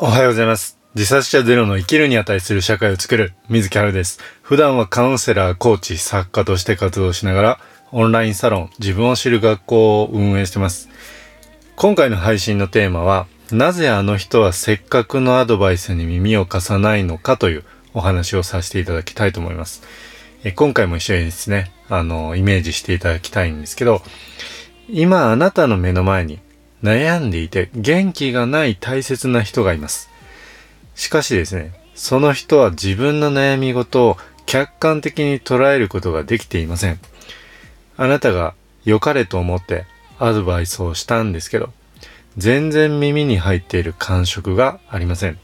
おはようございます。自殺者ゼロの生きるに値する社会を作る水木春です。普段はカウンセラー、コーチ、作家として活動しながら、オンラインサロン、自分を知る学校を運営してます。今回の配信のテーマは、なぜあの人はせっかくのアドバイスに耳を貸さないのかというお話をさせていただきたいと思います。え今回も一緒にですね、あの、イメージしていただきたいんですけど、今あなたの目の前に悩んでいて元気がない大切な人がいます。しかしですね、その人は自分の悩み事を客観的に捉えることができていません。あなたが良かれと思ってアドバイスをしたんですけど、全然耳に入っている感触がありません。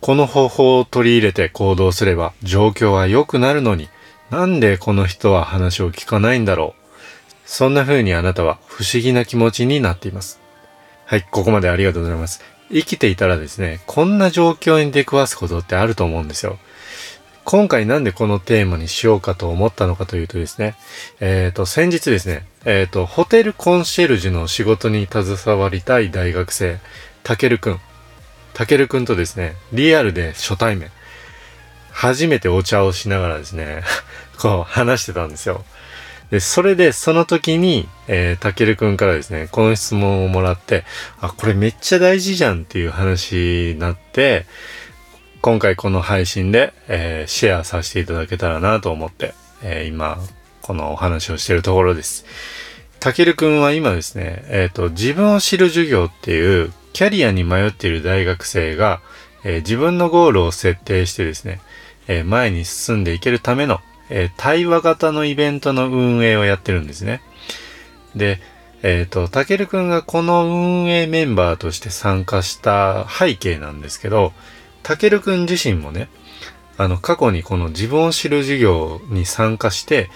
この方法を取り入れて行動すれば状況は良くなるのに、なんでこの人は話を聞かないんだろう。そんな風にあなたは不思議な気持ちになっています。はい、ここまでありがとうございます。生きていたらですね、こんな状況に出くわすことってあると思うんですよ。今回なんでこのテーマにしようかと思ったのかというとですね、えっ、と、先日ですね、えっ、と、ホテルコンシェルジュの仕事に携わりたい大学生、たけるくん。たけるくんとですね、リアルで初対面。初めてお茶をしながらですね、こう話してたんですよ。で、それで、その時に、えー、たけるくんからですね、この質問をもらって、あ、これめっちゃ大事じゃんっていう話になって、今回この配信で、えーシェアさせていただけたらなと思って、えー今、このお話をしているところです。たけるくんは今ですね、えっ、と、自分を知る授業っていう、キャリアに迷っている大学生が、えー自分のゴールを設定してですね、えー前に進んでいけるための、えー対話型のイベントの運営をやってるんですね。で、えっ、と、たけるくんがこの運営メンバーとして参加した背景なんですけど、たけるくん自身もね、あの、過去にこの自分を知る授業に参加して、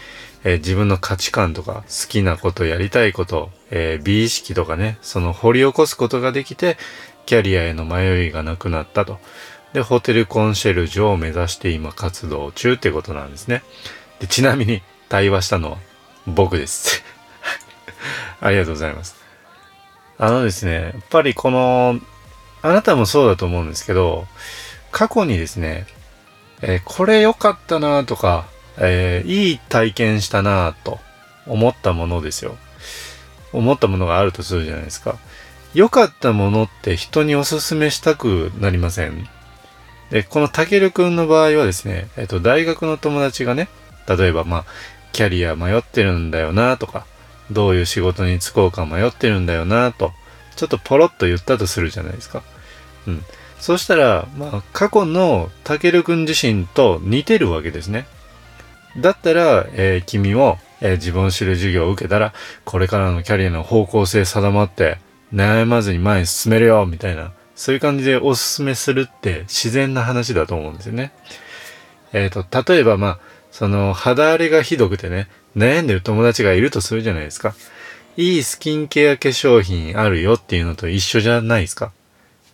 えー自分の価値観とか好きなこと、やりたいこと、えー美意識とかね、その掘り起こすことができて、キャリアへの迷いがなくなったと。で、ホテルコンシェルジュを目指して今活動中ってことなんですね。で、ちなみに対話したのは僕です。ありがとうございます。あのですね、やっぱりこの、あなたもそうだと思うんですけど、過去にですね、えーこれ良かったなとか、えーいい体験したなと思ったものですよ。思ったものがあるとするじゃないですか。良かったものって人におすすめしたくなりません？で、このたけるくんの場合はですね、えっと、大学の友達がね、例えばまあ、キャリア迷ってるんだよなとか、どういう仕事に就こうか迷ってるんだよなと、ちょっとポロッと言ったとするじゃないですか。うん。そしたら、まあ、過去のたけるくん自身と似てるわけですね。だったら、えー君も、えー自分を知る授業を受けたら、これからのキャリアの方向性定まって、悩まずに前に進めるよ、みたいな、そういう感じでおすすめするって自然な話だと思うんですよね。えっ、と、例えばまあ、その肌荒れがひどくてね、悩んでる友達がいるとするじゃないですか。いいスキンケア化粧品あるよっていうのと一緒じゃないですか。だ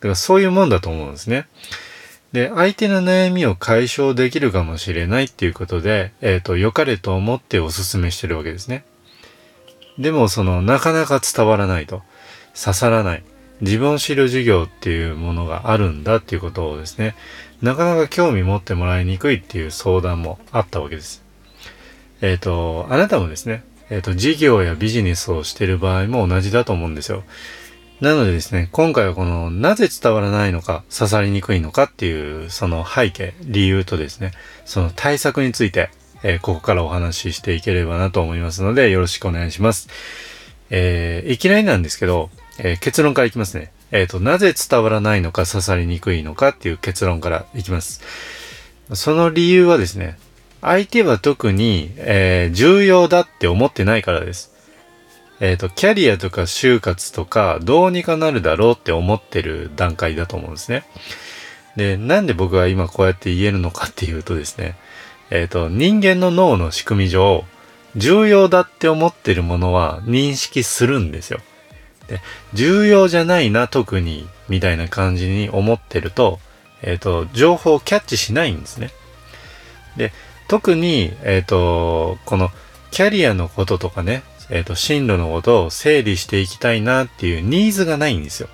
からそういうもんだと思うんですね。で、相手の悩みを解消できるかもしれないっていうことで、えっ、と、良かれと思ってお勧めしてるわけですね。でも、その、なかなか伝わらないと。刺さらない。自分を知る授業っていうものがあるんだっていうことをですね、なかなか興味持ってもらいにくいっていう相談もあったわけです。えっ、と、あなたもですね、えっ、と、事業やビジネスをしてる場合も同じだと思うんですよ。なのでですね、今回はこの、なぜ伝わらないのか、刺さりにくいのかっていう、その背景、理由とですね、その対策について、えーここからお話ししていければなと思いますので、よろしくお願いします。えーいきなりなんですけど、えー結論からいきますね。えっ、と、なぜ伝わらないのか、刺さりにくいのかっていう結論からいきます。その理由はですね、相手は特に、えー重要だって思ってないからです。えっ、と、キャリアとか就活とか、どうにかなるだろうって思ってる段階だと思うんですね。で、なんで僕が今こうやって言えるのかっていうとですね、えっ、と、人間の脳の仕組み上、重要だって思ってるものは認識するんですよ。重要じゃないな、特に、みたいな感じに思ってると、えっ、と、情報をキャッチしないんですね。で、特に、えっ、と、この、キャリアのこととかね、えっ、と、進路のことを整理していきたいなっていうニーズがないんですよ。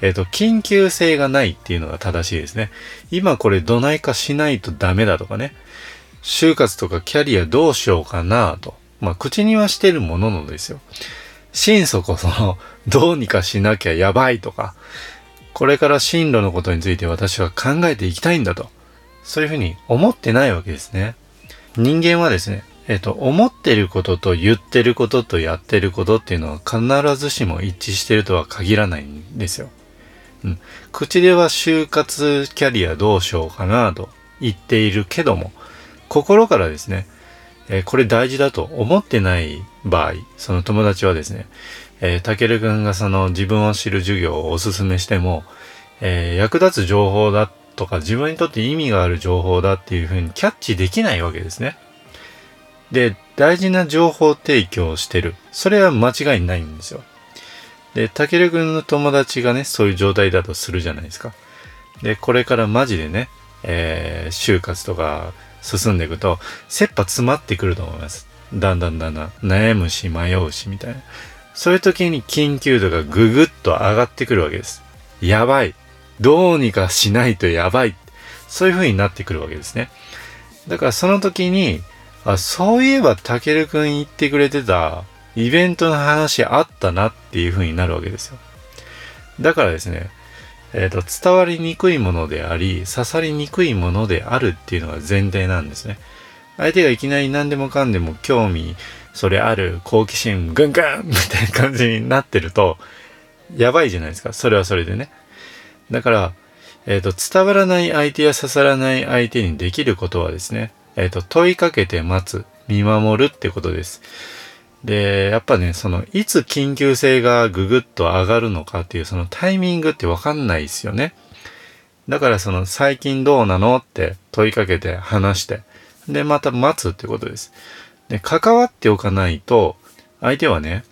えっ、と、緊急性がないっていうのが正しいですね。今これどないかしないとダメだとかね。就活とかキャリアどうしようかなと。まあ、口にはしてるもののですよ。心底その、どうにかしなきゃやばいとか、これから進路のことについて私は考えていきたいんだと。そういうふうに思ってないわけですね。人間はですね、えっ、と、思ってることと言ってることとやってることっていうのは必ずしも一致してるとは限らないんですよ。うん。口では就活キャリアどうしようかなと言っているけども、心からですね、えー、これ大事だと思ってない場合、その友達はですね、え、たけるくんがその自分を知る授業をおすすめしても、えー、役立つ情報だとか自分にとって意味がある情報だっていうふうにキャッチできないわけですね。で、大事な情報提供をしてる。それは間違いないんですよ。で、たけるくんの友達がね、そういう状態だとするじゃないですか。で、これからマジでね、えー、就活とか進んでいくと、切羽詰まってくると思います。だんだんだんだん悩むし迷うしみたいな。そういう時に緊急度がぐぐっと上がってくるわけです。やばい。どうにかしないとやばい。そういう風になってくるわけですね。だからその時に、あ、そういえばたけるくん言ってくれてたイベントの話あったなっていう風になるわけですよ。だからですね、えっ、ー、と、伝わりにくいものであり、刺さりにくいものであるっていうのが前提なんですね。相手がいきなり何でもかんでも興味、それある、好奇心、ぐんぐんみたいな感じになってると、やばいじゃないですか。それはそれでね。だから、えっ、ー、と、伝わらない相手や刺さらない相手にできることはですね、えっ、ー、と、問いかけて待つ、見守るってことです。で、やっぱね、その、いつ緊急性がぐぐっと上がるのかっていう、そのタイミングってわかんないですよね。だからその、最近どうなのって問いかけて話して、で、また待つってことです。で、関わっておかないと、相手はね、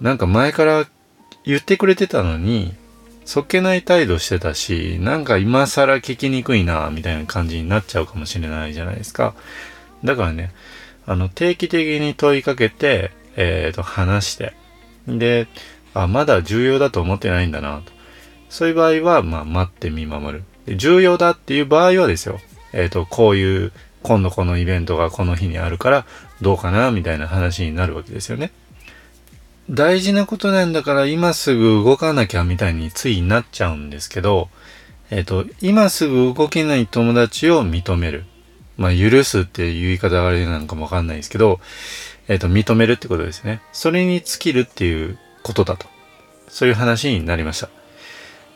なんか前から言ってくれてたのに、そっけない態度してたし、なんか今更聞きにくいな、みたいな感じになっちゃうかもしれないじゃないですか。だからね、あの、定期的に問いかけて、えっ、ー、と、話して、で、あ、まだ重要だと思ってないんだな、と。そういう場合は、まあ、待って見守る。重要だっていう場合はですよ、えっ、ー、と、こういう、今度このイベントがこの日にあるから、どうかな、みたいな話になるわけですよね。大事なことなんだから今すぐ動かなきゃみたいについなっちゃうんですけど、えっ、ー、と、今すぐ動けない友達を認める。まあ、許すっていう言い方があれなんかもわかんないですけど、えっ、ー、と、認めるってことですね。それに尽きるっていうことだと。そういう話になりました。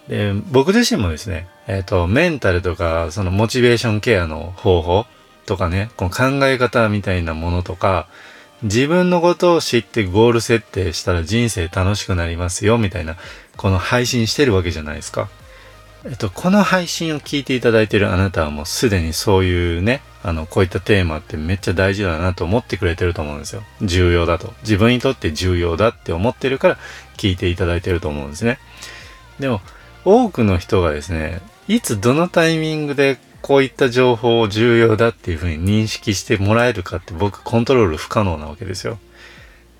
で、僕自身もですね、えっ、ー、と、メンタルとか、そのモチベーションケアの方法とかね、この考え方みたいなものとか、自分のことを知ってゴール設定したら人生楽しくなりますよ、みたいな、この配信してるわけじゃないですか。えっと、この配信を聞いていただいているあなたはもうすでにそういうね、あの、こういったテーマってめっちゃ大事だなと思ってくれてると思うんですよ。重要だと。自分にとって重要だって思ってるから聞いていただいてると思うんですね。でも、多くの人がですね、いつどのタイミングでこういった情報を重要だっていうふうに認識してもらえるかって僕コントロール不可能なわけですよ。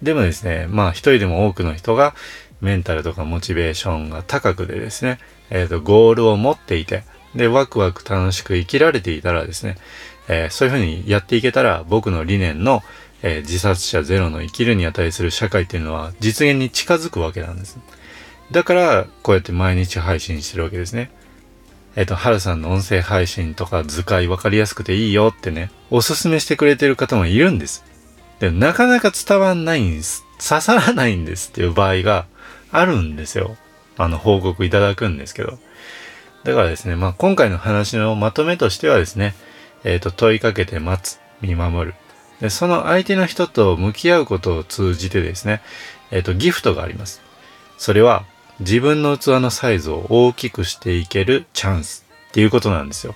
でもですね、まあ一人でも多くの人がメンタルとかモチベーションが高くでですね、えっ、ー、と、ゴールを持っていて、で、ワクワク楽しく生きられていたらですね、えー、そういうふうにやっていけたら、僕の理念の、えー、自殺者ゼロの生きるに値する社会っていうのは実現に近づくわけなんです。だから、こうやって毎日配信してるわけですね。えっ、と、はるさんの音声配信とか図解分かりやすくていいよってね、おすすめしてくれてる方もいるんです。でもなかなか伝わんないんです。刺さらないんですっていう場合があるんですよ。あの、報告いただくんですけど。だからですね、まあ、今回の話のまとめとしてはですね、えっ、ー、と、問いかけて待つ、見守る。で、その相手の人と向き合うことを通じてですね、えっ、ー、と、ギフトがあります。それは、自分の器のサイズを大きくしていけるチャンスっていうことなんですよ。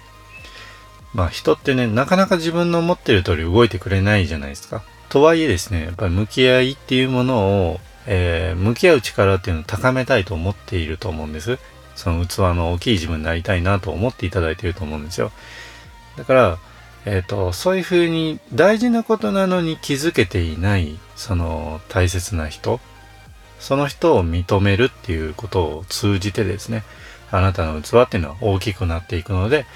まあ人ってね、なかなか自分の思ってる通り動いてくれないじゃないですか。とはいえですね、やっぱり向き合いっていうものを、えー、向き合う力っていうのを高めたいと思っていると思うんです。その器の大きい自分になりたいなと思っていただいていると思うんですよ。だから、えっ、ー、と、そういうふうに大事なことなのに気づけていない、その大切な人、その人を認めるっていうことを通じてですね、あなたの器っていうのは大きくなっていくので、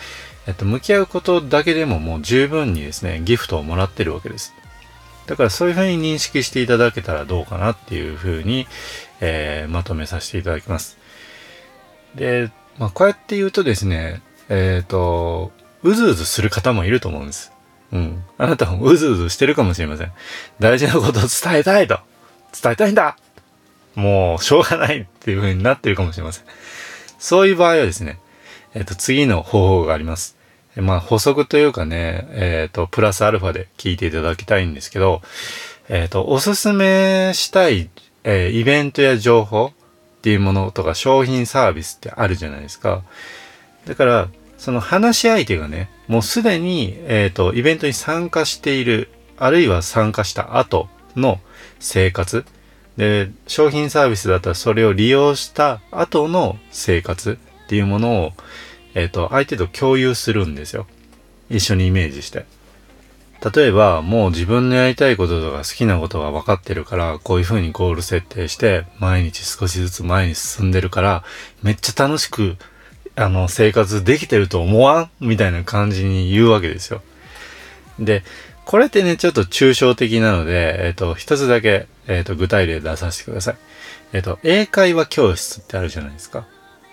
えっと、向き合うことだけでももう十分にですね、ギフトをもらってるわけです。だからそういうふうに認識していただけたらどうかなっていうふうに、えー、まとめさせていただきます。で、まあ、こうやって言うとですね、えっ、ー、と、うずうずする方もいると思うんです。うん。あなたもうずうずしてるかもしれません。大事なことを伝えたいと。伝えたいんだもう、しょうがないっていう風になってるかもしれません。そういう場合はですね、えっ、と、次の方法があります。まあ、補足というかね、えっ、と、プラスアルファで聞いていただきたいんですけど、えっ、と、おすすめしたい、えイベントや情報っていうものとか商品サービスってあるじゃないですか。だから、その話し相手がね、もうすでに、えっ、と、イベントに参加している、あるいは参加した後の生活、で、商品サービスだったらそれを利用した後の生活っていうものを、えっ、ー、と、相手と共有するんですよ。一緒にイメージして。例えば、もう自分のやりたいこととか好きなことが分かってるから、こういう風にゴール設定して、毎日少しずつ前に進んでるから、めっちゃ楽しく、あの、生活できてると思わん？みたいな感じに言うわけですよ。で、これってね、ちょっと抽象的なので、えっ、ー、と、一つだけ、えっ、ー、と、具体例出させてください。えっ、ー、と、英会話教室ってあるじゃないですか。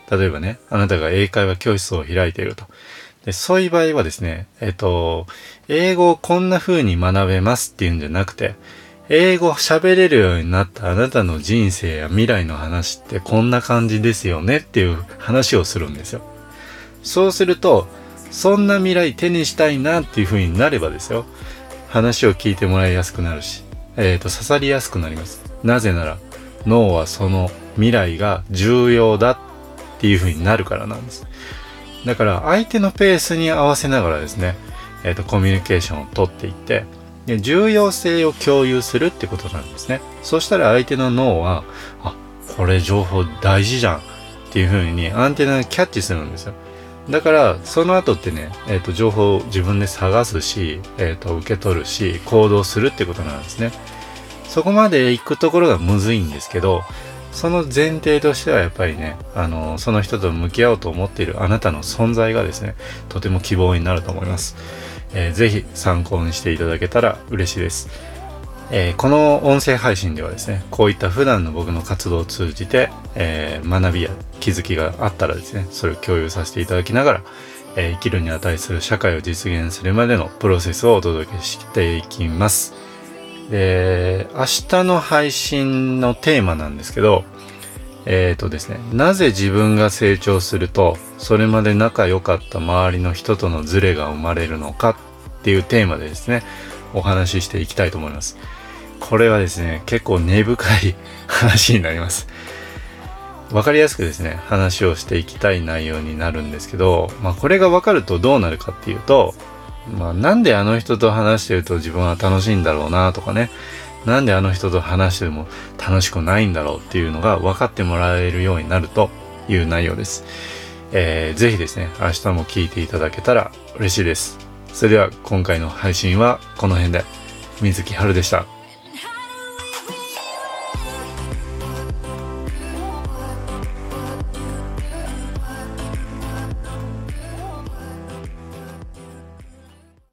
例えばね、あなたが英会話教室を開いていると。で、そういう場合はですね、えっ、と、英語をこんな風に学べますっていうんじゃなくて、英語喋れるようになったあなたの人生や未来の話ってこんな感じですよねっていう話をするんですよ。そうすると、そんな未来手にしたいなっていう風になればですよ。話を聞いてもらいやすくなるし、えっ、ー、と、刺さりやすくなります。なぜなら、脳はその未来が重要だっていう風になるからなんです。だから、相手のペースに合わせながらですね、えっ、ー、と、コミュニケーションをとっていって、で重要性を共有するってことなんですね。そしたら相手の脳は、あ、これ情報大事じゃんっていう風にアンテナがキャッチするんですよ。だから、その後ってね、えっ、ー、と、情報を自分で探すし、えっ、ー、と、受け取るし、行動するってことなんですね。そこまで行くところがむずいんですけど、その前提としてはやっぱりね、あの、その人と向き合おうと思っているあなたの存在がですね、とても希望になると思います。えー、ぜひ参考にしていただけたら嬉しいです。えー、この音声配信ではですね、こういった普段の僕の活動を通じて、えー、学びや気づきがあったらですね、それを共有させていただきながら、えー、生きるに値する社会を実現するまでのプロセスをお届けしていきます。で、明日の配信のテーマなんですけど、えっ、ー、とですね、なぜ自分が成長すると、それまで仲良かった周りの人とのズレが生まれるのかっていうテーマでですね、お話ししていきたいと思います。これはですね、結構根深い 話になります。わかりやすくですね、話をしていきたい内容になるんですけど、まあこれがわかるとどうなるかっていうと、まあなんであの人と話してると自分は楽しいんだろうなとかね、なんであの人と話しても楽しくないんだろうっていうのが分かってもらえるようになるという内容です。えー、ぜひですね、明日も聞いていただけたら嬉しいです。それでは今回の配信はこの辺で。水木春でした。